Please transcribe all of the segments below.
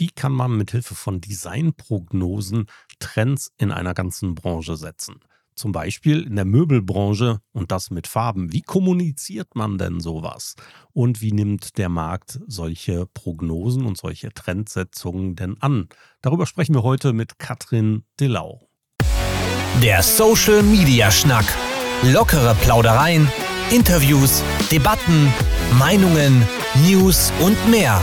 Wie kann man mithilfe von Designprognosen Trends in einer ganzen Branche setzen? Zum Beispiel in der Möbelbranche und das mit Farben. Wie kommuniziert man denn sowas? Und wie nimmt der Markt solche Prognosen und solche Trendsetzungen denn an? Darüber sprechen wir heute mit Katrin Delau. Der Social Media Schnack. Lockere Plaudereien, Interviews, Debatten, Meinungen, News und mehr.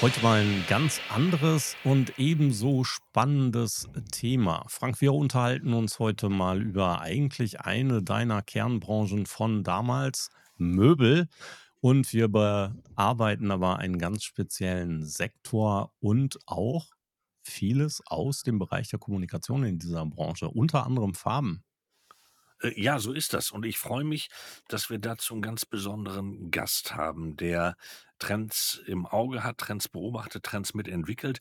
Heute mal ein ganz anderes und ebenso spannendes Thema. Frank, wir unterhalten uns heute mal über eigentlich eine deiner Kernbranchen von damals, Möbel. Und wir bearbeiten aber einen ganz speziellen Sektor und auch vieles aus dem Bereich der Kommunikation in dieser Branche, unter anderem Farben. Äh, ja, so ist das. Und ich freue mich, dass wir dazu einen ganz besonderen Gast haben, der Trends im Auge hat, Trends beobachtet, Trends mitentwickelt.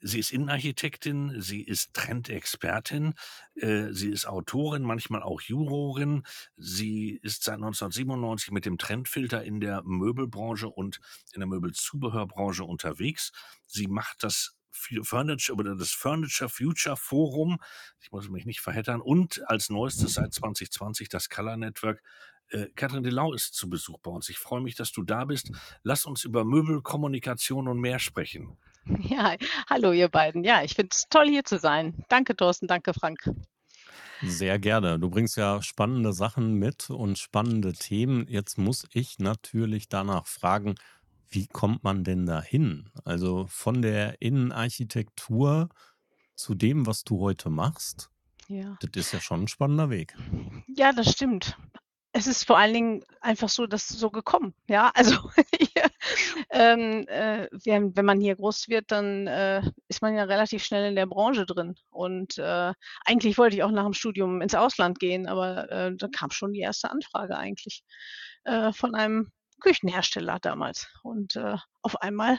Sie ist Innenarchitektin, sie ist Trendexpertin, äh, sie ist Autorin, manchmal auch Jurorin. Sie ist seit 1997 mit dem Trendfilter in der Möbelbranche und in der Möbelzubehörbranche unterwegs. Sie macht das Furniture oder das Furniture Future Forum. Ich muss mich nicht verheddern. Und als neuestes seit 2020 das Color Network. Äh, Katrin Delau ist zu Besuch bei uns. Ich freue mich, dass du da bist. Lass uns über Möbel, Kommunikation und mehr sprechen. Ja, hallo ihr beiden. Ja, ich finde es toll hier zu sein. Danke Thorsten, danke Frank. Sehr gerne. Du bringst ja spannende Sachen mit und spannende Themen. Jetzt muss ich natürlich danach fragen, wie kommt man denn dahin? Also von der Innenarchitektur zu dem, was du heute machst, Ja. das ist ja schon ein spannender Weg. Ja, das stimmt. Es ist vor allen Dingen einfach so, dass so gekommen. Ja, also hier, ähm, äh, wenn, wenn man hier groß wird, dann äh, ist man ja relativ schnell in der Branche drin. Und äh, eigentlich wollte ich auch nach dem Studium ins Ausland gehen, aber äh, da kam schon die erste Anfrage eigentlich äh, von einem Küchenhersteller damals. Und äh, auf einmal,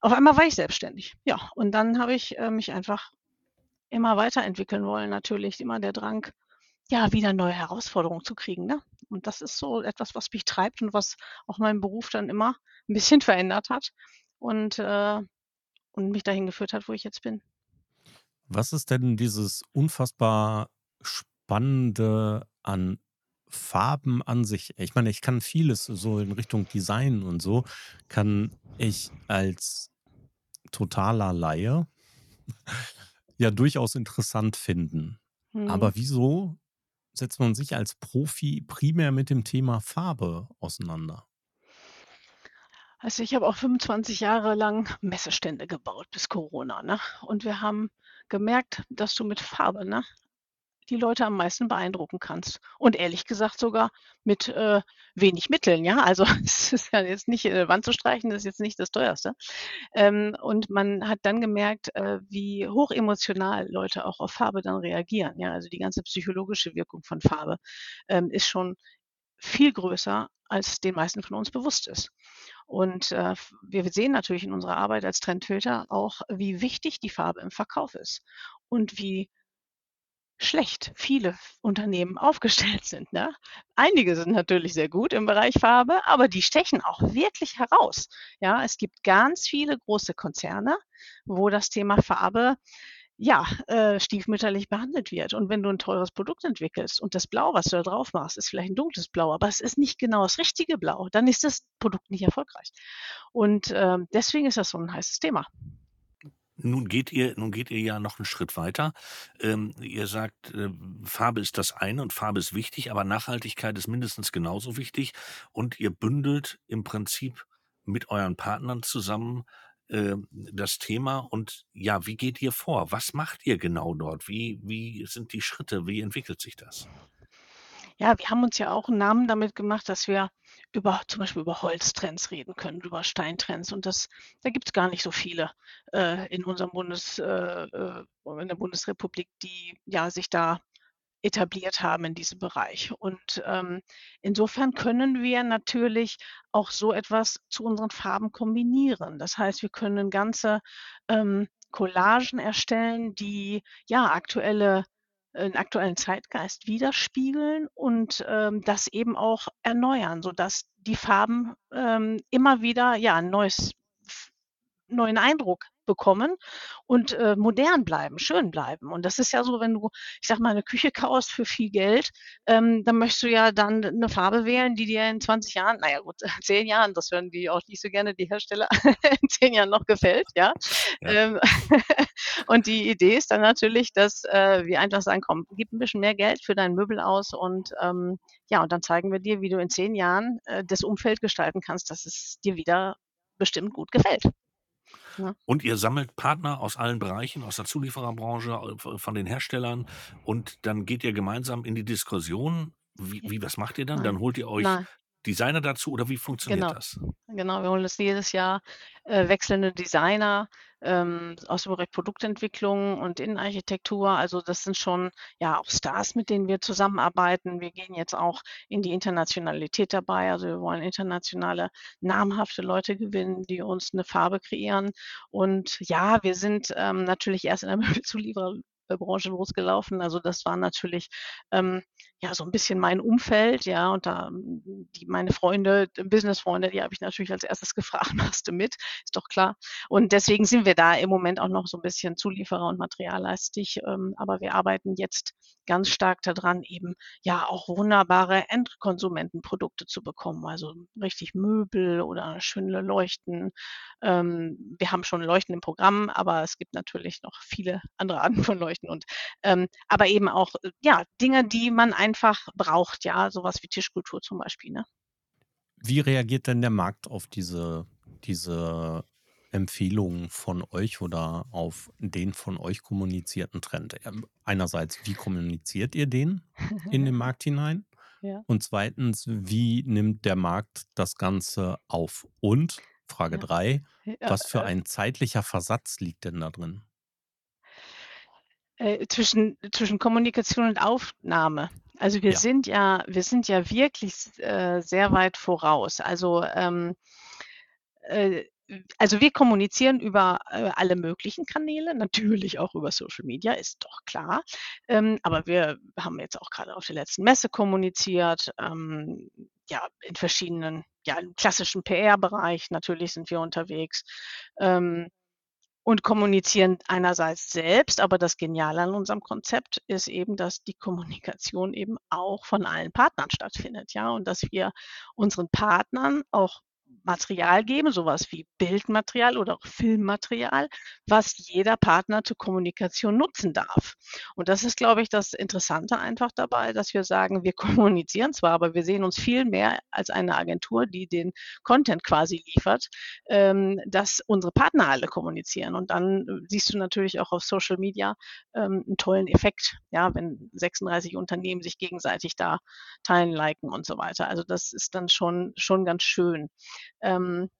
auf einmal war ich selbstständig. Ja, und dann habe ich äh, mich einfach immer weiterentwickeln wollen, natürlich immer der Drang, ja, wieder neue Herausforderungen zu kriegen. Ne? Und das ist so etwas, was mich treibt und was auch meinen Beruf dann immer ein bisschen verändert hat und, äh, und mich dahin geführt hat, wo ich jetzt bin. Was ist denn dieses unfassbar Spannende an Farben an sich? Ich meine, ich kann vieles so in Richtung Design und so, kann ich als totaler Laie ja durchaus interessant finden. Mhm. Aber wieso setzt man sich als Profi primär mit dem Thema Farbe auseinander? Also ich habe auch 25 Jahre lang Messestände gebaut bis Corona, ne? Und wir haben gemerkt, dass du mit Farbe, ne, die Leute am meisten beeindrucken kannst. Und ehrlich gesagt sogar mit äh, wenig Mitteln, ja. Also es ist ja jetzt nicht äh, Wand zu streichen, das ist jetzt nicht das teuerste. Ähm, und man hat dann gemerkt, äh, wie hochemotional Leute auch auf Farbe dann reagieren. Ja, also die ganze psychologische Wirkung von Farbe ähm, ist schon viel größer, als den meisten von uns bewusst ist. Und äh, wir sehen natürlich in unserer Arbeit als Trendfilter auch, wie wichtig die Farbe im Verkauf ist und wie schlecht viele Unternehmen aufgestellt sind. Ne? Einige sind natürlich sehr gut im Bereich Farbe, aber die stechen auch wirklich heraus. Ja, es gibt ganz viele große Konzerne, wo das Thema Farbe ja, äh, stiefmütterlich behandelt wird. Und wenn du ein teures Produkt entwickelst und das Blau, was du da drauf machst, ist vielleicht ein dunkles Blau, aber es ist nicht genau das richtige Blau, dann ist das Produkt nicht erfolgreich. Und äh, deswegen ist das so ein heißes Thema. Nun geht ihr, nun geht ihr ja noch einen Schritt weiter. Ähm, ihr sagt, äh, Farbe ist das eine und Farbe ist wichtig, aber Nachhaltigkeit ist mindestens genauso wichtig. Und ihr bündelt im Prinzip mit euren Partnern zusammen äh, das Thema. Und ja, wie geht ihr vor? Was macht ihr genau dort? Wie, wie sind die Schritte? Wie entwickelt sich das? Ja, wir haben uns ja auch einen Namen damit gemacht, dass wir über zum Beispiel über Holztrends reden können, über Steintrends. Und das, da gibt es gar nicht so viele äh, in unserem Bundes, äh, äh, in der Bundesrepublik, die ja sich da etabliert haben in diesem Bereich. Und ähm, insofern können wir natürlich auch so etwas zu unseren Farben kombinieren. Das heißt, wir können ganze ähm, Collagen erstellen, die ja aktuelle einen aktuellen Zeitgeist widerspiegeln und ähm, das eben auch erneuern, sodass die Farben ähm, immer wieder ja ein neues neuen Eindruck bekommen und äh, modern bleiben, schön bleiben. Und das ist ja so, wenn du, ich sag mal, eine Küche kaufst für viel Geld, ähm, dann möchtest du ja dann eine Farbe wählen, die dir in 20 Jahren, naja gut, zehn Jahren, das hören die auch nicht so gerne, die Hersteller, in zehn Jahren noch gefällt, ja. Ja. Ähm, und die Idee ist dann natürlich, dass äh, wir einfach sagen, komm, gib ein bisschen mehr Geld für dein Möbel aus und ähm, ja, und dann zeigen wir dir, wie du in zehn Jahren äh, das Umfeld gestalten kannst, dass es dir wieder bestimmt gut gefällt. Ja. Und ihr sammelt Partner aus allen Bereichen, aus der Zuliefererbranche, äh, von den Herstellern und dann geht ihr gemeinsam in die Diskussion. Wie, wie was macht ihr dann? Nein. Dann holt ihr euch Nein. Designer dazu oder wie funktioniert Genau. das? Genau, wir holen uns jedes Jahr äh, wechselnde Designer ähm, aus dem Bereich Produktentwicklung und Innenarchitektur. Also das sind schon ja auch Stars, mit denen wir zusammenarbeiten. Wir gehen jetzt auch in die Internationalität dabei. Also wir wollen internationale namhafte Leute gewinnen, die uns eine Farbe kreieren. Und ja, wir sind ähm, natürlich erst in der Möbelzuliefererbranche losgelaufen. Also das war natürlich ähm, ja so ein bisschen mein Umfeld, ja, und da die meine Freunde, Businessfreunde, die habe ich natürlich als erstes gefragt, machst du mit? Ist doch klar. Und deswegen sind wir da im Moment auch noch so ein bisschen Zulieferer und materiallastig, ähm, aber wir arbeiten jetzt ganz stark daran, eben ja auch wunderbare Endkonsumentenprodukte zu bekommen, also richtig Möbel oder schöne Leuchten. Ähm, wir haben schon Leuchten im Programm, aber es gibt natürlich noch viele andere Arten von Leuchten und ähm, aber eben auch ja Dinge, die man einfach braucht, ja, sowas wie Tischkultur zum Beispiel. Ne? Wie reagiert denn der Markt auf diese, diese Empfehlungen von euch oder auf den von euch kommunizierten Trend? Ähm, einerseits, wie kommuniziert ihr den in den Markt hinein? Ja. Und zweitens, wie nimmt der Markt das Ganze auf? Und Frage Ja. 3, Ja, was für äh, ein zeitlicher Versatz liegt denn da drin? Äh, zwischen, zwischen Kommunikation und Aufnahme. Also wir Ja. sind ja, wir sind ja wirklich äh, sehr weit voraus. Also ähm, äh, also wir kommunizieren über äh, alle möglichen Kanäle, natürlich auch über Social Media, ist doch klar. Ähm, aber wir haben jetzt auch gerade auf der letzten Messe kommuniziert, ähm, ja, in verschiedenen, ja, im klassischen PR-Bereich natürlich sind wir unterwegs. Ähm, und kommunizieren einerseits selbst, aber das Geniale an unserem Konzept ist eben, dass die Kommunikation eben auch von allen Partnern stattfindet, ja, und dass wir unseren Partnern auch Material geben, sowas wie Bildmaterial oder auch Filmmaterial, was jeder Partner zur Kommunikation nutzen darf. Und das ist, glaube ich, das Interessante einfach dabei, dass wir sagen, wir kommunizieren zwar, aber wir sehen uns viel mehr als eine Agentur, die den Content quasi liefert, ähm, dass unsere Partner alle kommunizieren. Und dann äh, siehst du natürlich auch auf Social Media ähm, einen tollen Effekt, ja, wenn 36 Unternehmen sich gegenseitig da teilen, liken und so weiter. Also das ist dann schon, schon ganz schön. Ähm,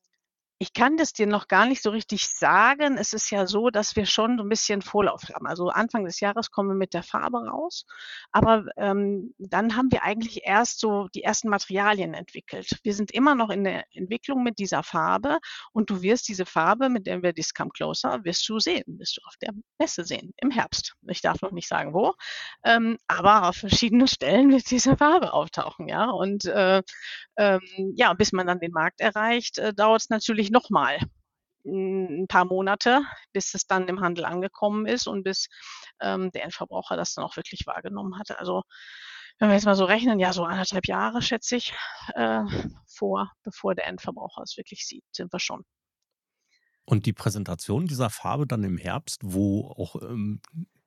ich kann das dir noch gar nicht so richtig sagen. Es ist ja so, dass wir schon so ein bisschen Vorlauf haben. Also Anfang des Jahres kommen wir mit der Farbe raus, aber ähm, dann haben wir eigentlich erst so die ersten Materialien entwickelt. Wir sind immer noch in der Entwicklung mit dieser Farbe und du wirst diese Farbe, mit der wir das Come Closer, wirst du sehen, wirst du auf der Messe sehen im Herbst. Ich darf noch nicht sagen wo, ähm, aber auf verschiedenen Stellen wird diese Farbe auftauchen, ja. Und äh, ähm, ja, bis man dann den Markt erreicht, äh, dauert es natürlich nochmal ein paar Monate, bis es dann im Handel angekommen ist und bis ähm, der Endverbraucher das dann auch wirklich wahrgenommen hatte. Also wenn wir jetzt mal so rechnen, ja, so anderthalb Jahre, schätze ich, äh, vor, bevor der Endverbraucher es wirklich sieht, sind wir schon. Und die Präsentation dieser Farbe dann im Herbst, wo auch ähm,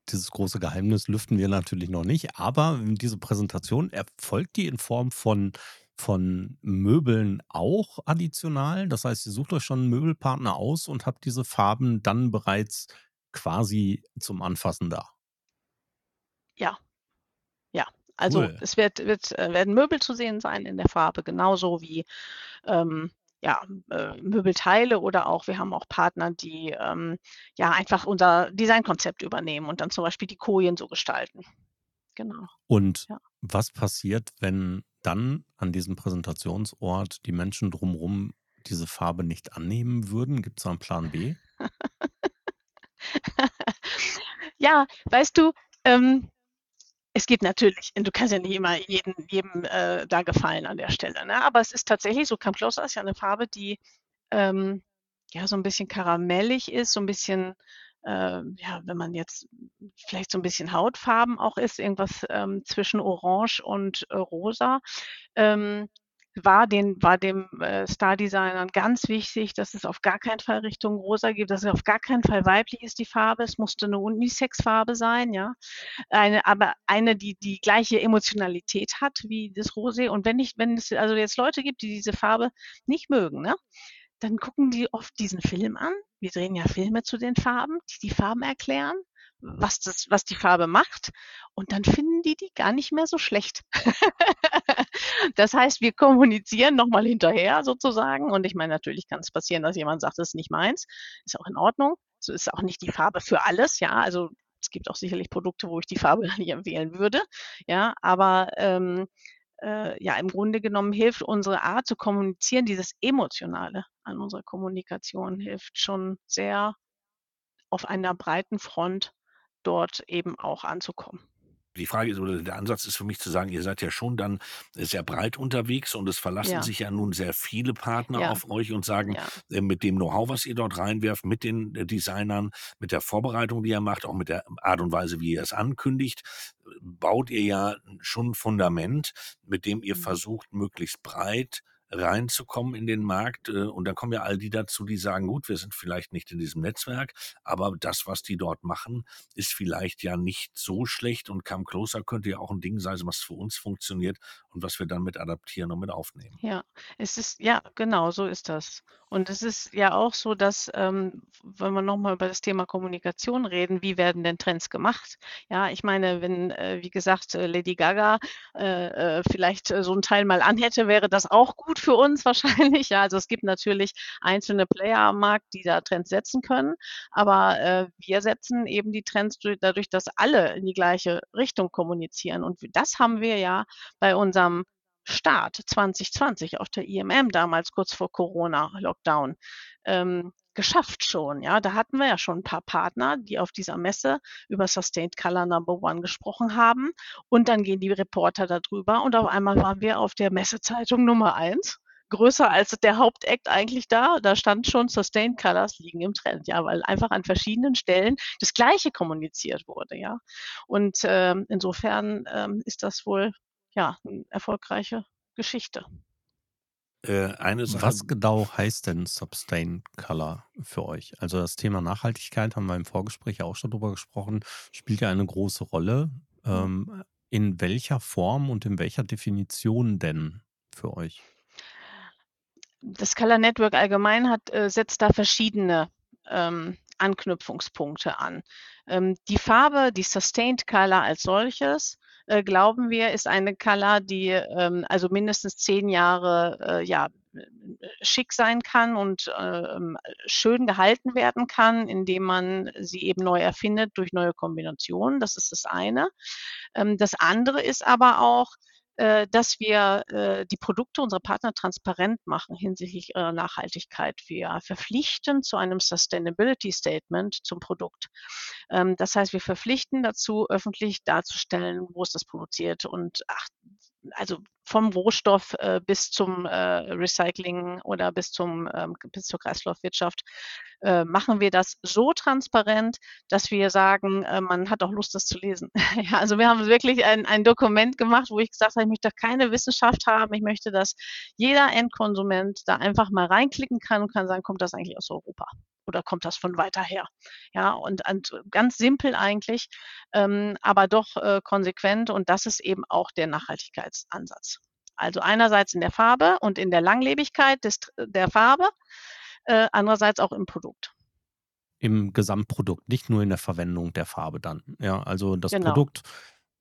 dieses große Geheimnis lüften wir natürlich noch nicht, aber diese Präsentation erfolgt die in Form von, von Möbeln auch additional. Das heißt, ihr sucht euch schon einen Möbelpartner aus und habt diese Farben dann bereits quasi zum Anfassen da. Ja, ja. Also Cool. es wird, wird, äh, werden Möbel zu sehen sein in der Farbe, genauso wie ähm, ja, äh, Möbelteile oder auch, wir haben auch Partner, die ähm, ja einfach unser Designkonzept übernehmen und dann zum Beispiel die Kojen so gestalten. Genau. Und Ja. was passiert, wenn dann an diesem Präsentationsort die Menschen drumrum diese Farbe nicht annehmen würden? Gibt's da 'n Plan B? Ja, weißt du, ähm, es gibt natürlich du kannst ja nicht immer jeden jedem, äh, da gefallen an der Stelle, ne? Aber es ist tatsächlich so Come Closer ist ja 'ne Farbe, die, ähm, ja, so 'n bisschen karamellig ist, so 'n bisschen, ähm, ja, wenn man jetzt vielleicht so 'n bisschen Hautfarben auch ist, irgendwas, ähm, zwischen Orange und, äh, Rosa, ähm, war den war dem, äh, Stardesignern ganz wichtig, dass es auf gar keinen Fall Richtung Rosa geht, dass es auf gar keinen Fall weiblich ist, die Farbe. Es musste 'ne Unisex-Farbe sein, ja. Eine aber eine, die die gleiche Emotionalität hat wie das Rosé. Und wenn ich wenn es also jetzt Leute gibt, die diese Farbe nicht mögen, ne, dann gucken die oft diesen Film an. Wir drehen ja Filme zu den Farben, die die Farben erklären, was das was die Farbe macht. Und dann finden die die gar nicht mehr so schlecht. Das heißt, wir kommunizieren noch mal hinterher sozusagen. Und ich meine, natürlich kann es passieren, dass jemand sagt: „Das ist nicht meins.“ Ist auch in Ordnung. So ist auch nicht die Farbe für alles, ja. Also, es gibt auch sicherlich Produkte, wo ich die Farbe nicht empfehlen würde, ja. Aber, ähm, äh, ja, im Grunde genommen hilft unsere Art zu kommunizieren, dieses Emotionale an unserer Kommunikation hilft schon sehr auf einer breiten Front dort eben auch anzukommen. Die Frage ist oder der Ansatz ist für mich zu sagen, ihr seid ja schon dann sehr breit unterwegs und es verlassen Ja. sich ja nun sehr viele Partner Ja. auf euch und sagen, Ja. äh, mit dem Know-how, was ihr dort reinwerft, mit den, äh, Designern, mit der Vorbereitung, die ihr macht, auch mit der Art und Weise, wie ihr es ankündigt, baut ihr ja schon 'n Fundament, mit dem ihr Mhm. versucht, möglichst breit reinzukommen in den Markt. Äh, und dann kommen ja all die dazu, die sagen: „Gut, wir sind vielleicht nicht in diesem Netzwerk, aber das, was die dort machen, ist vielleicht ja nicht so schlecht und Come Closer könnte ja auch 'n Ding sein, was für uns funktioniert und was wir dann mit adaptieren und mit aufnehmen.“ Ja, es ist ja, genau, so ist das. Und es ist ja auch so, dass, ähm, wenn wir noch mal über das Thema Kommunikation reden, wie werden denn Trends gemacht? Ja, ich meine, wenn, äh, wie gesagt, äh, Lady Gaga, äh, äh, vielleicht, so 'n Teil mal anhätte, wäre das auch gut für uns wahrscheinlich, ja. Also, es gibt natürlich einzelne Player am Markt, die da Trends setzen können, aber, äh, wir setzen eben die Trends du dadurch, dass alle in die gleiche Richtung kommunizieren. Und das haben wir ja bei unserem Start 2020 auf der IMM damals kurz vor Corona-Lockdown, ähm, geschafft schon, ja. Da hatten wir ja schon 'n paar Partner, die auf dieser Messe über Sustained Color Number One gesprochen haben. Und dann gehen die Reporter da drüber und auf einmal waren wir auf der Messezeitung Nummer 1, größer als der Hauptact eigentlich da. Da stand schon: „Sustained Colors liegen im Trend“, ja, weil einfach an verschiedenen Stellen das Gleiche kommuniziert wurde, ja. Und, ähm, insofern, ähm, ist das wohl, ja, 'n erfolgreiche Geschichte. Äh, eine Sache Was genau heißt denn Sustained Color für euch? Also, das Thema Nachhaltigkeit haben wir im Vorgespräch ja auch schon drüber gesprochen, spielt ja eine große Rolle. Mhm. Ähm, in welcher Form und in welcher Definition denn für euch? Das Color Network allgemein hat äh, setzt da verschiedene, ähm, Anknüpfungspunkte an. Ähm, die Farbe, die Sustained Color als solches, äh, glauben wir, ist eine Color, die, ähm, also mindestens 10 Jahre, äh, ja, schick sein kann und, ähm, schön gehalten werden kann, indem man sie eben neu erfindet durch neue Kombinationen. Das ist das eine. Ähm, das andere ist aber auch, dass wir, äh, die Produkte unserer Partner transparent machen hinsichtlich ihrer Nachhaltigkeit. Wir verpflichten zu einem Sustainability Statement zum Produkt. Ähm, das heißt, wir verpflichten dazu, öffentlich darzustellen, wo ist das produziert und ach also vom Rohstoff, äh, bis zum, äh, Recycling oder bis zum, ähm bis zur Kreislaufwirtschaft, äh, machen wir das so transparent, dass wir sagen, äh, man hat auch Lust, das zu lesen. Ja, also wir haben wirklich ein ein Dokument gemacht, wo ich gesagt habe: „Ich möchte keine Wissenschaft haben. Ich möchte, dass jeder Endkonsument da einfach mal reinklicken kann und kann sagen: ‚Kommt das eigentlich aus Europa oder kommt das von weiter her?‘“ Ja, und and ganz simpel eigentlich, ähm, aber doch, äh, konsequent und das ist eben auch der Nachhaltigkeitsansatz. Also einerseits in der Farbe und in der Langlebigkeit des der Farbe, äh, andererseits auch im Produkt. Im Gesamtprodukt, nicht nur in der Verwendung der Farbe dann. Ja, also das Genau. Produkt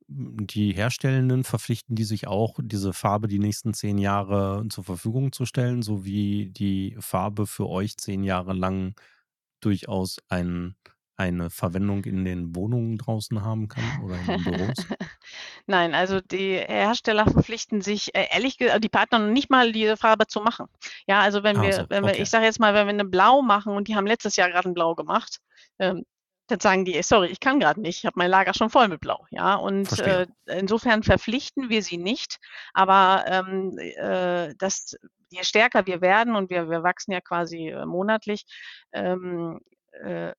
die Herstellenden verpflichten die sich auch, diese Farbe die nächsten 10 Jahre zur Verfügung zu stellen, sowie die Farbe für euch 10 Jahre lang durchaus ein eine Verwendung in den Wohnungen draußen haben kann oder in den Büros? Nein, also die Hersteller verpflichten sich, äh, ehrlich gesagt, die Partner nicht mal diese Farbe zu machen. Ja, also wenn wir, so, wenn wir, okay. ich sage jetzt mal, wenn wir eine Blau machen und die haben letztes Jahr gerade ein Blau gemacht, ähm, dann sagen die, sorry, ich kann gerade nicht, ich habe mein Lager schon voll mit Blau. Ja, und Verstehe. äh, insofern verpflichten wir sie nicht, aber ähm, äh, das, je stärker wir werden und wir, wir wachsen ja quasi äh, monatlich, ähm, äh,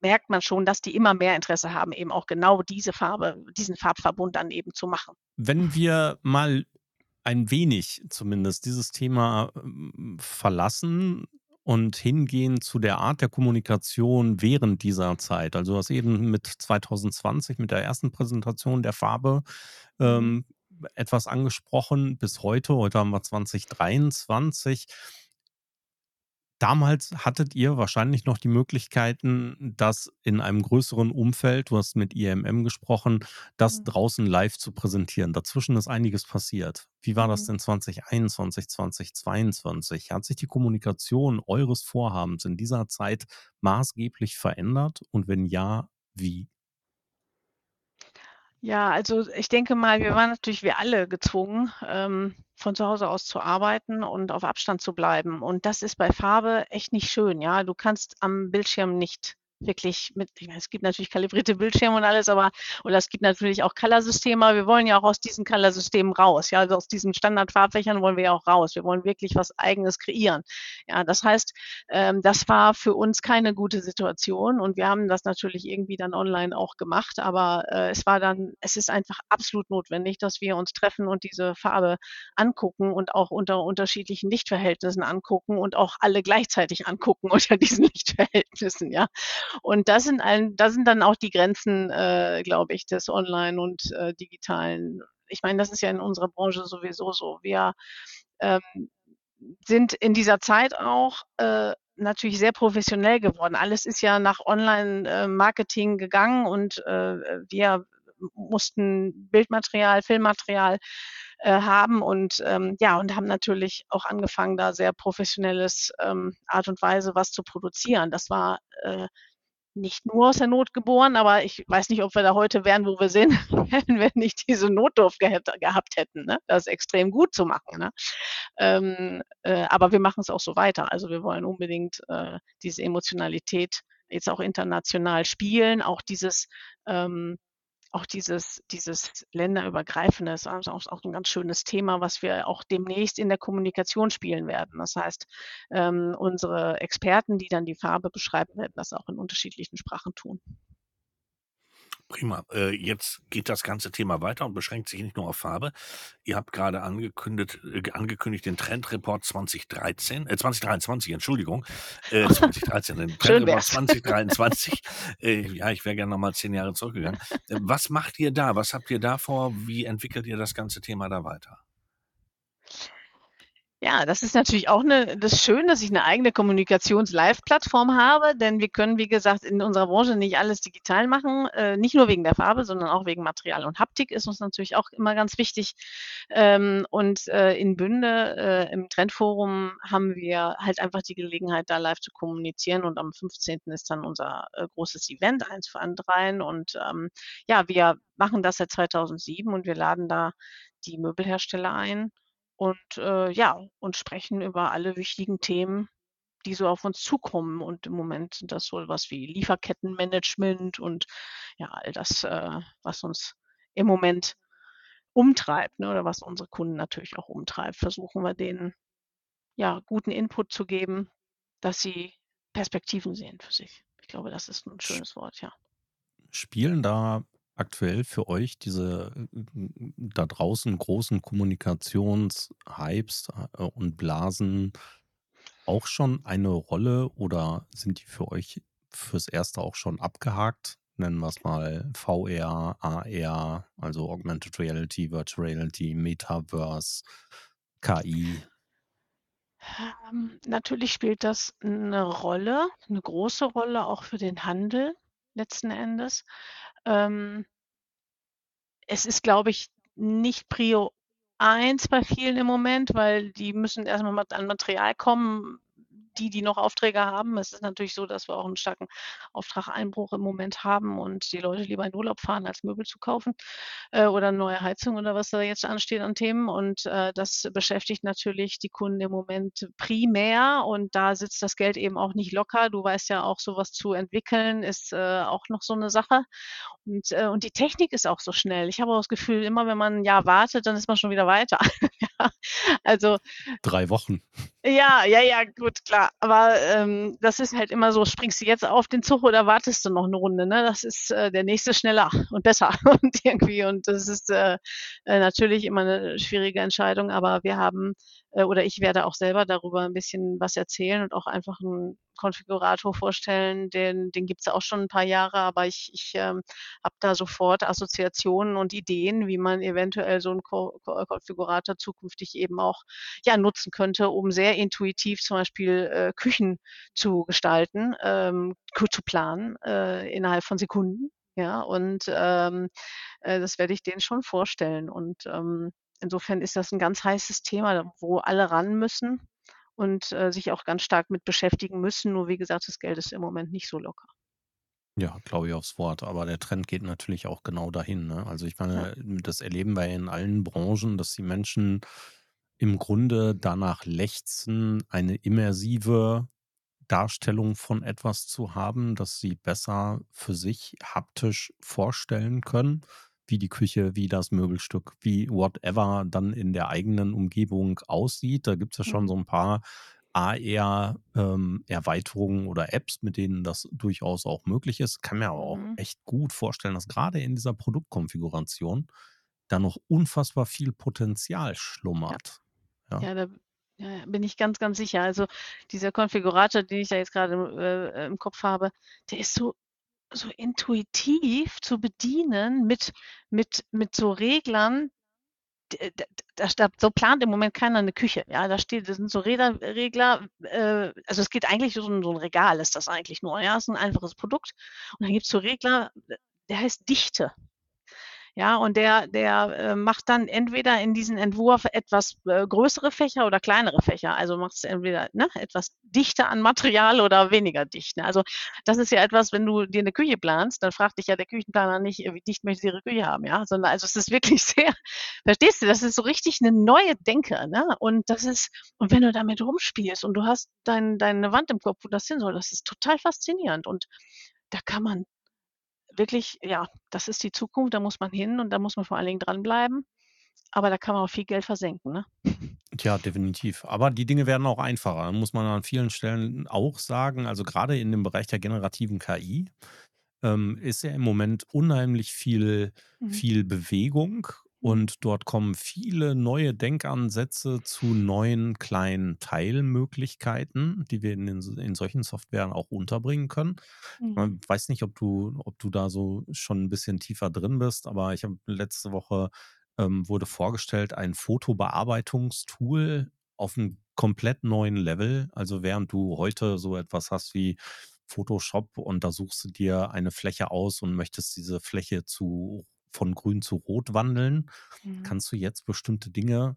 merkt man schon, dass die immer mehr Interesse haben, eben auch genau diese Farbe, diesen Farbverbund dann eben zu machen. Wenn wir mal ein wenig zumindest dieses Thema ähm, verlassen und hingehen zu der Art der Kommunikation während dieser Zeit. Also du hast eben mit 2020, mit der ersten Präsentation der Farbe Mhm. ähm, etwas angesprochen bis heute. Heute haben wir 2023. Damals hattet ihr wahrscheinlich noch die Möglichkeiten, das in einem größeren Umfeld, du hast mit IMM gesprochen, das Mhm. draußen live zu präsentieren. Dazwischen ist einiges passiert. Wie war das Mhm. denn 2021, 2022? Hat sich die Kommunikation eures Vorhabens in dieser Zeit maßgeblich verändert? Und wenn ja, wie? Ja, also ich denke mal, wir waren natürlich wir alle gezwungen, ähm, von zu Hause aus zu arbeiten und auf Abstand zu bleiben. Und das ist bei Farbe echt nicht schön, ja. Du kannst am Bildschirm nicht wirklich mit ich meine, es gibt natürlich kalibrierte Bildschirme und alles, aber oder es gibt natürlich auch Color-Systeme, wir wollen ja auch aus diesen Color-Systemen raus, ja. Also aus diesen Standard-Farbfächern wollen wir ja auch raus. Wir wollen wirklich was Eigenes kreieren. Ja, das heißt, ähm, das war für uns keine gute Situation und wir haben das natürlich irgendwie dann online auch gemacht, aber äh, es war dann, es ist einfach absolut notwendig, dass wir uns treffen und diese Farbe angucken und auch unter unterschiedlichen Lichtverhältnissen angucken und auch alle gleichzeitig angucken unter diesen Lichtverhältnissen, ja. Und das sind ein, das sind dann auch die Grenzen, äh, glaube ich, des Online und äh, digitalen. Ich meine, das ist ja in unserer Branche sowieso so. Wir ähm, sind in dieser Zeit auch äh, natürlich sehr professionell geworden. Alles ist ja nach Online-Marketing gegangen und äh, wir mussten Bildmaterial, Filmmaterial äh, haben und ähm, ja und haben natürlich auch angefangen, da sehr professionelles ähm, Art und Weise was zu produzieren. Das war äh, nicht nur aus der Not geboren, aber ich weiß nicht, ob wir da heute wären, wo wir sind, wenn wir nicht diese Notdurft gehabt hätten, ne? das extrem gut zu machen. Ne? Ähm, äh, aber wir machen es auch so weiter. Also wir wollen unbedingt äh, diese Emotionalität jetzt auch international spielen, auch dieses ähm, auch dieses, dieses länderübergreifende ist also auch, ein ganz schönes Thema, was wir auch demnächst in der Kommunikation spielen werden. Das heißt, ähm, unsere Experten, die dann die Farbe beschreiben, werden das auch in unterschiedlichen Sprachen tun. Prima. Äh, jetzt geht das ganze Thema weiter und beschränkt sich nicht nur auf Farbe. Ihr habt gerade angekündigt, äh, angekündigt den Trendreport 2013, äh, 2023, Entschuldigung, äh, 2013, den Trendreport wär's. 2023. äh, ja, ich wäre gerne nochmal zehn Jahre zurückgegangen. Äh, was macht ihr da? Was habt ihr da vor? Wie entwickelt ihr das ganze Thema da weiter? Ja, das ist natürlich auch 'ne das schön, dass ich eine eigene Kommunikations-Live-Plattform habe, denn wir können, wie gesagt, in unserer Branche nicht alles digital machen, äh, nicht nur wegen der Farbe, sondern auch wegen Material und Haptik ist uns natürlich auch immer ganz wichtig. Ähm, und, äh, in Bünde, äh, im Trendforum haben wir halt einfach die Gelegenheit, da live zu kommunizieren und am 15. ist dann unser, äh, großes Event, eins für Andrein und, ähm, ja, wir machen das seit 2007 und wir laden da die Möbelhersteller ein und äh, ja, und sprechen über alle wichtigen Themen, die so auf uns zukommen. Und im Moment sind das so was wie Lieferkettenmanagement und ja, all das, äh, was uns im Moment umtreibt, ne, oder was unsere Kunden natürlich auch umtreibt, versuchen wir denen ja guten Input zu geben, dass sie Perspektiven sehen für sich. Ich glaube, das ist ein Sch schönes Wort, ja. spielen da aktuell für euch diese äh, da draußen großen Kommunikationshypes äh, und Blasen auch schon eine Rolle oder sind die für euch fürs Erste auch schon abgehakt? Nennen wir es mal VR, AR, also Augmented Reality, Virtual Reality, Metaverse, KI. Ähm, natürlich spielt das eine Rolle, eine große Rolle auch für den Handel letzten Endes. Ähm es ist, glaube ich, nicht Prio 1 bei vielen im Moment, weil die müssen erst mal an Material kommen, die, die noch Aufträge haben. Es ist natürlich so, dass wir auch einen starken Auftrageinbruch im Moment haben und die Leute lieber in Urlaub fahren, als Möbel zu kaufen äh, oder neue Heizung oder was da jetzt ansteht an Themen. Und äh, das beschäftigt natürlich die Kunden im Moment primär und da sitzt das Geld eben auch nicht locker. Du weißt ja auch, sowas zu entwickeln ist äh, auch noch so eine Sache. Und, äh, und die Technik ist auch so schnell. Ich habe auch das Gefühl, immer wenn man ein Jahr wartet, dann ist man schon wieder weiter. ja, also Drei Wochen. ja, ja, ja, gut, klar. Aber ähm, das ist halt immer so, springst du jetzt auf den Zug oder wartest du noch eine Runde? Ne? Das ist äh, der nächste schneller und besser und irgendwie. Und das ist äh, äh, natürlich immer eine schwierige Entscheidung, aber wir haben äh, oder ich werde auch selber darüber ein bisschen was erzählen und auch einfach einen Konfigurator vorstellen. Den, den gibt es auch schon ein paar Jahre, aber ich, ich ähm, habe da sofort Assoziationen und Ideen, wie man eventuell so einen Ko Ko Konfigurator zukünftig eben auch ja, nutzen könnte, um sehr intuitiv zum Beispiel äh, Küchen zu gestalten, ähm, zu planen äh, innerhalb von Sekunden. Ja, und ähm, äh, das werde ich denen schon vorstellen. Und ähm, insofern ist das ein ganz heißes Thema, wo alle ran müssen und äh, sich auch ganz stark mit beschäftigen müssen. Nur wie gesagt, das Geld ist im Moment nicht so locker. Ja, glaube ich aufs Wort. Aber der Trend geht natürlich auch genau dahin. Ne? Also ich Ja. meine, das erleben wir in allen Branchen, dass die Menschen im Grunde danach lechzen, eine immersive Darstellung von etwas zu haben, das sie besser für sich haptisch vorstellen können, wie die Küche, wie das Möbelstück, wie whatever dann in der eigenen Umgebung aussieht. Da gibt es ja schon Mhm. so ein paar AR-Erweiterungen oder Apps, mit denen das durchaus auch möglich ist. Kann mir aber auch Mhm. echt gut vorstellen, dass gerade in dieser Produktkonfiguration da noch unfassbar viel Potenzial schlummert. Ja. Ja, da ja, ja, bin ich ganz, ganz sicher. Also dieser Konfigurator, den ich da jetzt gerade äh, im Kopf habe, der ist so so intuitiv zu bedienen mit mit mit so Reglern. Da da so plant im Moment keiner eine Küche, ja? Da steht das sind so Räder Regler, äh, also es geht eigentlich so 'n so 'n Regal ist das eigentlich nur, ja? Ist 'n einfaches Produkt. Und dann gibt's so Regler, der heißt Dichte. Ja, und der der, äh, macht dann entweder in diesen Entwurf etwas, äh, größere Fächer oder kleinere Fächer. Also macht's entweder, ne, etwas dichter an Material oder weniger dicht, ne? Also, das ist ja etwas, wenn du dir 'ne Küche planst, dann fragt dich ja der Küchenplaner nicht, äh, wie dicht möchtest du Ihre Küche haben, ja? Sondern also es ist wirklich sehr verstehst du? Das ist so richtig 'ne neue Denke, ne? Und das ist und wenn du damit rumspielst und du hast dein deine Wand im Kopf, wo das hin soll, das ist total faszinierend. Und da kann man wirklich ja, das ist die Zukunft, da muss man hin und da muss man vor allen Dingen dranbleiben. Aber da kann man auch viel Geld versenken, ne? Ja, definitiv. Aber die Dinge werden auch einfacher, muss man an vielen Stellen auch sagen. Also gerade in dem Bereich der generativen KI ähm, ist ja im Moment unheimlich viel, Mhm. viel Bewegung. Und dort kommen viele neue Denkansätze zu neuen kleinen Teilmöglichkeiten, die wir in, den, in solchen Softwaren auch unterbringen können. Ich Mhm. mein, weiß nicht, ob du, ob du da so schon ein bisschen tiefer drin bist, aber ich habe letzte Woche ähm, wurde vorgestellt ein Fotobearbeitungstool auf einem komplett neuen Level. Also während du heute so etwas hast wie Photoshop und da suchst du dir eine Fläche aus und möchtest diese Fläche zu von grün zu rot wandeln, Mhm. kannst du jetzt bestimmte Dinge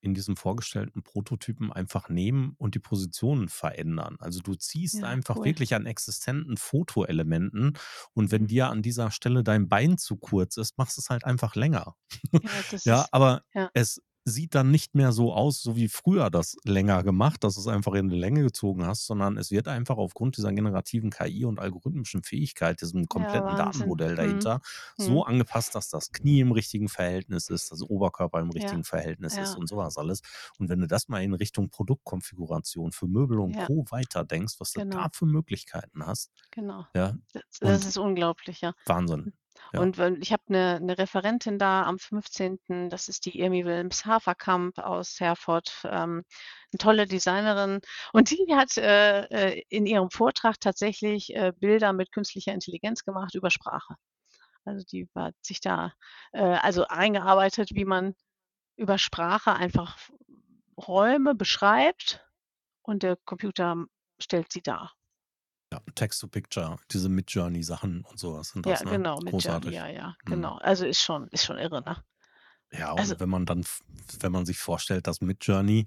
in diesem vorgestellten Prototypen einfach nehmen und die Positionen verändern. Also du ziehst Ja, einfach cool. wirklich an existenten Fotoelementen und wenn Mhm. dir an dieser Stelle dein Bein zu kurz ist, machst es halt einfach länger. Ja, Ja, ist aber ja. es sieht dann nicht mehr so aus, so wie früher das länger gemacht, dass du es einfach in die Länge gezogen hast, sondern es wird einfach aufgrund dieser generativen KI und algorithmischen Fähigkeit, diesem Ja, kompletten Wahnsinn. Datenmodell Mhm. dahinter, Mhm. so angepasst, dass das Knie im richtigen Verhältnis ist, das Oberkörper im Ja, richtigen Verhältnis ist ja, und sowas alles. Und wenn du das mal in Richtung Produktkonfiguration für Möbel und ja, Co. weiterdenkst, was du genau, da für Möglichkeiten hast, genau. ja, Das das ist unglaublich, ja. Wahnsinn. Ja. Und ich habe 'ne 'ne Referentin da am 15., das ist die Irmi Wilms-Haferkamp aus Herford, ähm, 'ne tolle Designerin. Und die hat, äh, äh, in ihrem Vortrag tatsächlich, äh, Bilder mit künstlicher Intelligenz gemacht über Sprache. Also, die hat sich da, äh, also eingearbeitet, wie man über Sprache einfach Räume beschreibt und der Computer stellt sie dar. Ja, Text-to-Picture, diese Midjourney-Sachen und sowas sind Ja, das, ne? genau, Großartig. ja, ja, Mhm. genau. Also, ist schon ist schon irre, ne? Ja, Also und wenn man dann wenn man sich vorstellt, dass Midjourney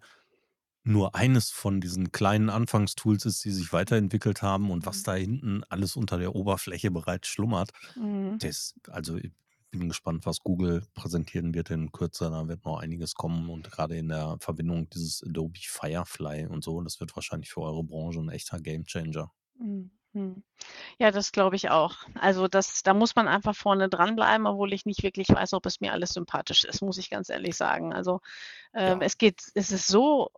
nur eines von diesen kleinen Anfangstools ist, die sich weiterentwickelt haben und was Mhm. da hinten alles unter der Oberfläche bereits schlummert. Mhm. Das, also ich bin gespannt, was Google präsentieren wird in Kürze. Da wird noch einiges kommen und gerade in der Verbindung dieses Adobe Firefly und so, das wird wahrscheinlich für eure Branche ein echter Gamechanger. Mhm. Mhm. Ja, das glaube ich auch. Also das, da muss man einfach vorne dranbleiben, obwohl ich nicht wirklich weiß, ob es mir alles sympathisch ist, muss ich ganz ehrlich sagen. Also ähm, Ja. es geht, es ist so,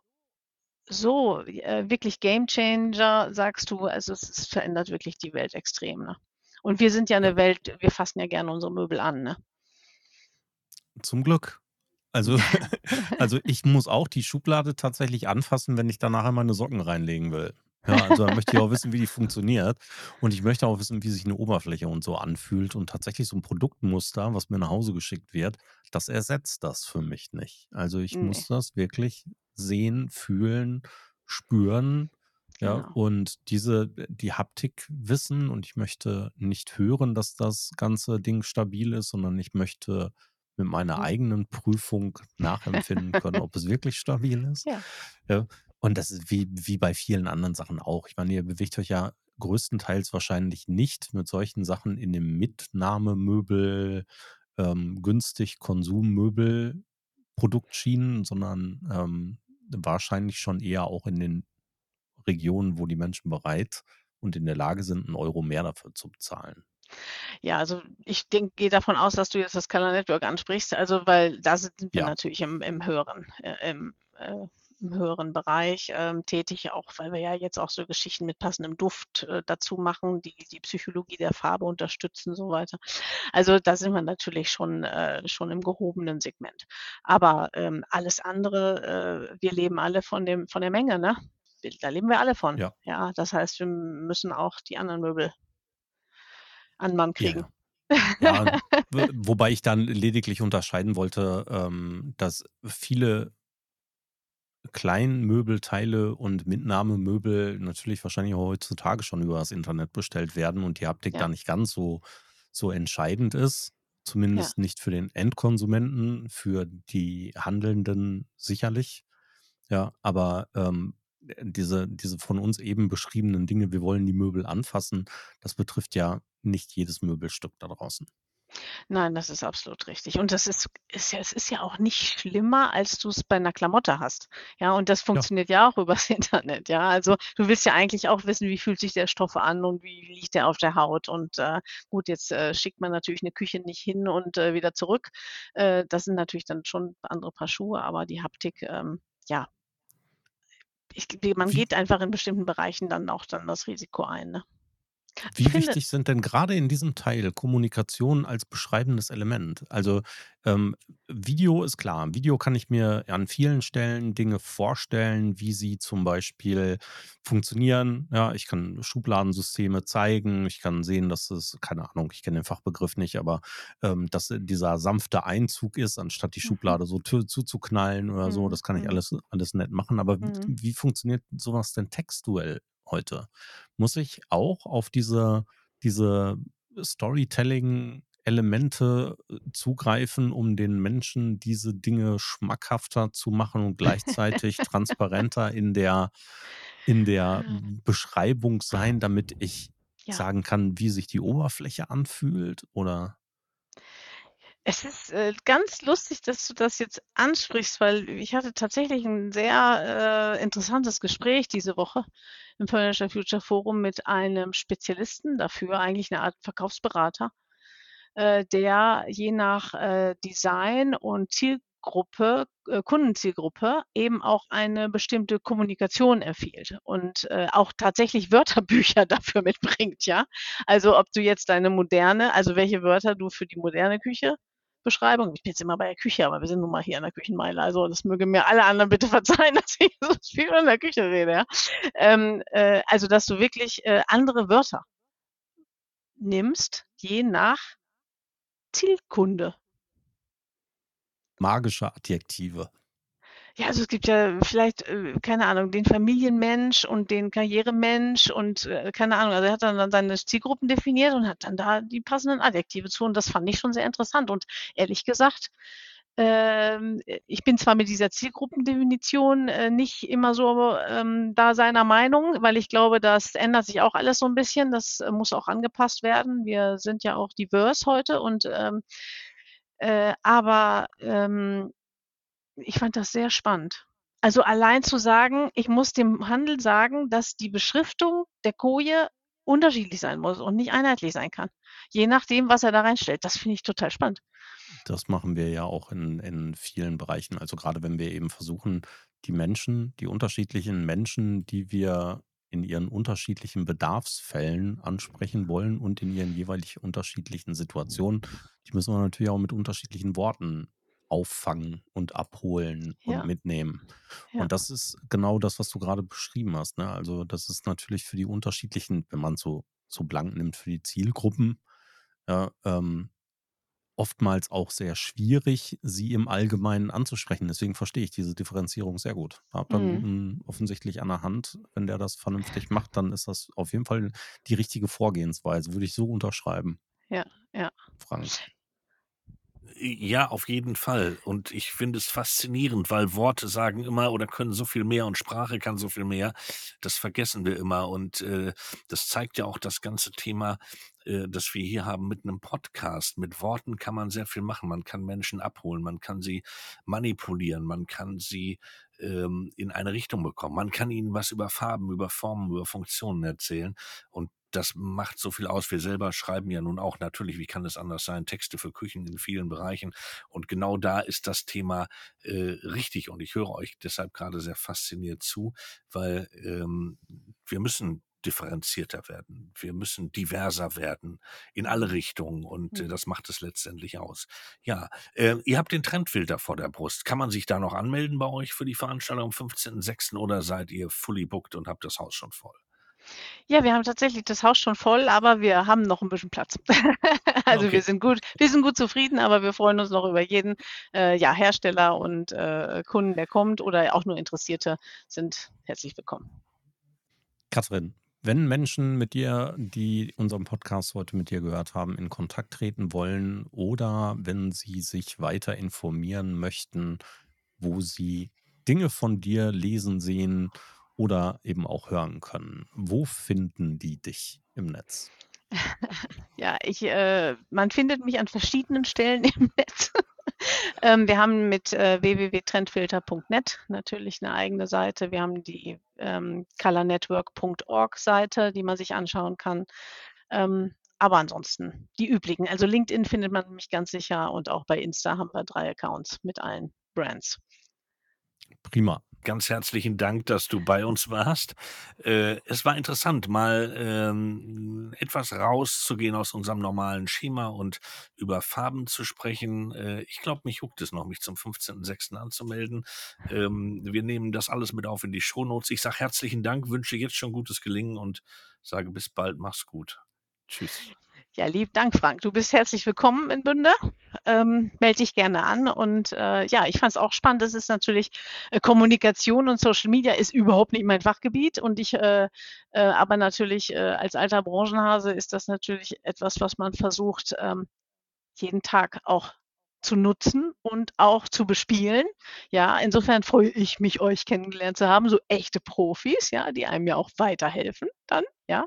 so äh, wirklich Gamechanger, sagst du. Also es, es verändert wirklich die Welt extrem. Ne? Und wir sind ja Ja. eine Welt, wir fassen ja gerne unsere Möbel an. Ne? Zum Glück. Also, also ich muss auch die Schublade tatsächlich anfassen, wenn ich da nachher meine Socken reinlegen will. Ja, also da möchte ich auch wissen, wie die funktioniert. Und ich möchte auch wissen, wie sich eine Oberfläche und so anfühlt. Und tatsächlich so ein Produktmuster, was mir nach Hause geschickt wird, das ersetzt das für mich nicht. Also ich Nee, muss das wirklich sehen, fühlen, spüren. Ja, genau. und diese, die Haptik wissen und ich möchte nicht hören, dass das ganze Ding stabil ist, sondern ich möchte mit meiner Mhm. eigenen Prüfung nachempfinden können, ob es wirklich stabil ist. Ja. Ja, und das ist wie, wie bei vielen anderen Sachen auch. Ich meine, ihr bewegt euch ja größtenteils wahrscheinlich nicht mit solchen Sachen in dem Mitnahmemöbel, ähm, günstig Konsummöbel Produktschienen, sondern ähm, wahrscheinlich schon eher auch in den Regionen, wo die Menschen bereit und in der Lage sind, einen Euro mehr dafür zu bezahlen. Ja, also ich denke, gehe davon aus, dass du jetzt das Color Network ansprichst, also weil da sind wir Ja, natürlich im, im höheren, äh, im, äh, im höheren Bereich ähm, tätig, auch weil wir ja jetzt auch so Geschichten mit passendem Duft äh, dazu machen, die die Psychologie der Farbe unterstützen, so weiter. Also da sind wir natürlich schon, äh, schon im gehobenen Segment. Aber ähm, alles andere, äh, wir leben alle von dem, von der Menge, ne? Da leben wir alle von. ja, Ja, das heißt, wir müssen auch die anderen Möbel an Mann kriegen. ja. Ja, wobei ich dann lediglich unterscheiden wollte, ähm, dass viele Kleinmöbelteile und Mitnahmemöbel natürlich wahrscheinlich auch heutzutage schon über das Internet bestellt werden und die Haptik Ja, da nicht ganz so, so entscheidend ist. ja, Zumindest nicht für den Endkonsumenten, für die Handelnden sicherlich. Ja, aber ähm, diese, diese von uns eben beschriebenen Dinge, wir wollen die Möbel anfassen, das betrifft ja nicht jedes Möbelstück da draußen. Nein, das ist absolut richtig. Und das ist, ist ja, es ist ja auch nicht schlimmer, als du es bei einer Klamotte hast. Ja, und das Ja, funktioniert ja auch übers Internet. Ja, also du willst ja eigentlich auch wissen, wie fühlt sich der Stoff an und wie liegt der auf der Haut. Und äh, gut, jetzt äh, schickt man natürlich eine Küche nicht hin und äh, wieder zurück. Äh, das sind natürlich dann schon andere Paar Schuhe, aber die Haptik, ähm, ja, ich, man wie, geht einfach in bestimmten Bereichen dann auch dann das Risiko ein. Ne? Wie finde, wichtig sind denn gerade in diesem Teil Kommunikation als beschreibendes Element? Also ähm, Video ist klar. Video kann ich mir an vielen Stellen Dinge vorstellen, wie sie zum Beispiel funktionieren. Ja, ich kann Schubladensysteme zeigen. Ich kann sehen, dass es, keine Ahnung, ich kenne den Fachbegriff nicht, aber ähm, dass dieser sanfte Einzug ist, anstatt die mhm, Schublade so zu- zuzuknallen oder so. mhm, Das kann ich mhm, alles, alles nett machen. Aber wie, wie funktioniert sowas denn textuell heute? muss ich auch auf diese, diese Storytelling-Elemente äh, zugreifen, um den Menschen diese Dinge schmackhafter zu machen und gleichzeitig transparenter in der, in der Beschreibung sein, damit ich Ja. sagen kann, wie sich die Oberfläche anfühlt? Oder Es ist äh, ganz lustig, dass du das jetzt ansprichst, weil ich hatte tatsächlich ein sehr äh, interessantes Gespräch diese Woche im Furniture Future Forum mit einem Spezialisten dafür, eigentlich eine Art Verkaufsberater, äh, der je nach äh, Design und Zielgruppe, äh, Kundenzielgruppe eben auch eine bestimmte Kommunikation empfiehlt und äh, auch tatsächlich Wörterbücher dafür mitbringt, ja. Also ob du jetzt deine moderne, also welche Wörter du für die moderne Küche Beschreibung. Ich bin jetzt immer bei der Küche, aber wir sind nun mal hier an der Küchenmeile. Also das mögen mir alle anderen bitte verzeihen, dass ich so viel in der Küche rede. Ja? Ähm, äh, also dass du wirklich äh, andere Wörter nimmst, je nach Zielkunde. magische Adjektive? Ja, also es gibt ja vielleicht, äh, keine Ahnung, den Familienmensch und den Karrieremensch und äh, keine Ahnung. Also er hat dann, seine Zielgruppen definiert und hat dann da die passenden Adjektive zu. Und das fand ich schon sehr interessant. Und ehrlich gesagt, ähm, ich bin zwar mit dieser Zielgruppendefinition äh, nicht immer so ähm, da seiner Meinung, weil ich glaube, das ändert sich auch alles so ein bisschen. Das muss auch angepasst werden. Wir sind ja auch divers heute und ähm, äh, aber ähm, ich fand das sehr spannend. Also allein zu sagen, ich muss dem Handel sagen, dass die Beschriftung der Koje unterschiedlich sein muss und nicht einheitlich sein kann. Je nachdem, was er da reinstellt. Das finde ich total spannend. Das machen wir ja auch in, in vielen Bereichen. Also gerade wenn wir eben versuchen, die Menschen, die unterschiedlichen Menschen, die wir in ihren unterschiedlichen Bedarfsfällen ansprechen wollen und in ihren jeweilig unterschiedlichen Situationen, die müssen wir natürlich auch mit unterschiedlichen Worten auffangen und abholen und Ja, mitnehmen. ja. Und das ist genau das, was du gerade beschrieben hast. Ne? Also das ist natürlich für die unterschiedlichen, wenn man so, so blank nimmt, für die Zielgruppen, ja, ähm, oftmals auch sehr schwierig, sie im Allgemeinen anzusprechen. Deswegen verstehe ich diese Differenzierung sehr gut. Habt da einen Mhm. guten offensichtlich an der Hand. Wenn der das vernünftig macht, dann ist das auf jeden Fall die richtige Vorgehensweise. Würde ich so unterschreiben, Ja, ja. Frank. Ja, auf jeden Fall. Und ich finde es faszinierend, weil Worte sagen immer oder können so viel mehr und Sprache kann so viel mehr. Das vergessen wir immer. Und äh, das zeigt ja auch das ganze Thema, äh, das wir hier haben mit einem Podcast. Mit Worten kann man sehr viel machen. Man kann Menschen abholen, man kann sie manipulieren, man kann sie ähm, in eine Richtung bekommen. Man kann ihnen was über Farben, über Formen, über Funktionen erzählen. Und das macht so viel aus. Wir selber schreiben ja nun auch natürlich, wie kann es anders sein, Texte für Küchen in vielen Bereichen. Und genau da ist das Thema äh, richtig. Und ich höre euch deshalb gerade sehr fasziniert zu, weil ähm, wir müssen differenzierter werden. Wir müssen diverser werden in alle Richtungen und äh, Mhm. das macht es letztendlich aus. Ja, äh, ihr habt den Trendfilter vor der Brust. Kann man sich da noch anmelden bei euch für die Veranstaltung am 15.06. oder seid ihr fully booked und habt das Haus schon voll? Ja, wir haben tatsächlich das Haus schon voll, aber wir haben noch ein bisschen Platz. Also, wir Okay. sind gut wir sind gut zufrieden, aber wir freuen uns noch über jeden, äh, ja, Hersteller und, äh, Kunden, der kommt oder auch nur Interessierte sind herzlich willkommen. Katrin, wenn Menschen mit dir, die unseren Podcast heute mit dir gehört haben, in Kontakt treten wollen oder wenn sie sich weiter informieren möchten, wo sie Dinge von dir lesen, sehen oder eben auch hören können, wo finden die dich im Netz? Ja, ich, äh man findet mich an verschiedenen Stellen im Netz. Ähm, wir haben mit, äh, www.trendfilter.net natürlich 'ne eigene Seite. Wir haben die, ähm, colornetwork.org Seite, die man sich anschauen kann. Ähm, aber ansonsten die üblichen. Also, LinkedIn findet man mich ganz sicher und auch bei Insta haben wir 3 Accounts mit allen Brands. Prima. Ganz herzlichen Dank, dass du bei uns warst. Äh, es war interessant, mal ähm, etwas rauszugehen aus unserem normalen Schema und über Farben zu sprechen. Äh, ich glaube, mich huckt es noch, mich zum 15.06. anzumelden. Ähm, wir nehmen das alles mit auf in die Shownotes. Ich sage herzlichen Dank, wünsche jetzt schon gutes Gelingen und sage bis bald, mach's gut. Tschüss. Ja, lieben Dank, Frank. Du bist herzlich willkommen in Bünde. Ähm, melde dich gerne an und, äh, ja, ich fand es auch spannend. Das ist natürlich äh, Kommunikation und Social Media ist überhaupt nicht mein Fachgebiet und ich, äh, äh, aber natürlich, äh, als alter Branchenhase ist das natürlich etwas, was man versucht, ähm, jeden Tag auch zu nutzen und auch zu bespielen. Ja, insofern freue ich mich, euch kennengelernt zu haben, so echte Profis, ja, die einem ja auch weiterhelfen dann, ja,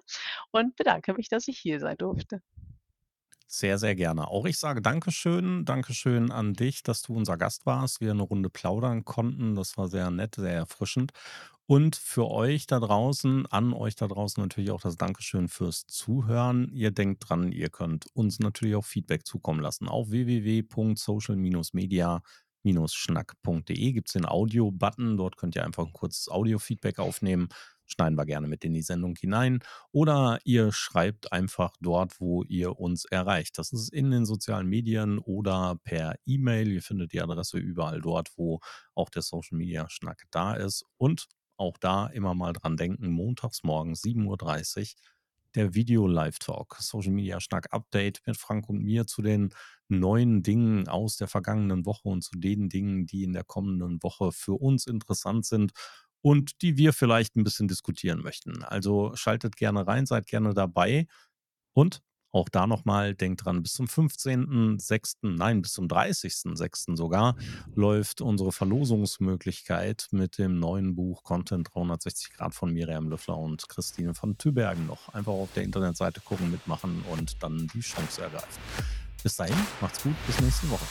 und bedanke mich, dass ich hier sein durfte. Sehr, sehr gerne. Auch ich sage Dankeschön. Dankeschön an dich, dass du unser Gast warst. Wir eine Runde plaudern konnten. Das war sehr nett, sehr erfrischend. Und für euch da draußen, an euch da draußen natürlich auch das Dankeschön fürs Zuhören. Ihr denkt dran, ihr könnt uns natürlich auch Feedback zukommen lassen. Auf www.social-media-schnack.de gibt es den Audio-Button. Dort könnt ihr einfach ein kurzes Audio-Feedback aufnehmen. Schneiden wir gerne mit in die Sendung hinein. Oder ihr schreibt einfach dort, wo ihr uns erreicht. Das ist in den sozialen Medien oder per E-Mail. Ihr findet die Adresse überall dort, wo auch der Social Media Schnack da ist. Und auch da immer mal dran denken, montags morgens 7.30 Uhr der Video Live Talk, Social Media Schnack Update mit Frank und mir zu den neuen Dingen aus der vergangenen Woche und zu den Dingen, die in der kommenden Woche für uns interessant sind und die wir vielleicht ein bisschen diskutieren möchten. Also schaltet gerne rein, seid gerne dabei und Auch da nochmal, denkt dran, bis zum 15.06., nein, bis zum 30.06. sogar, läuft unsere Verlosungsmöglichkeit mit dem neuen Buch Content 360 Grad von Miriam Löffler und Christine von Tübergen noch. Einfach auf der Internetseite gucken, mitmachen und dann die Chance ergreifen. Bis dahin, macht's gut, bis nächste Woche.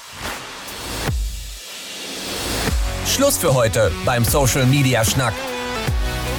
Schluss für heute beim Social Media Schnack.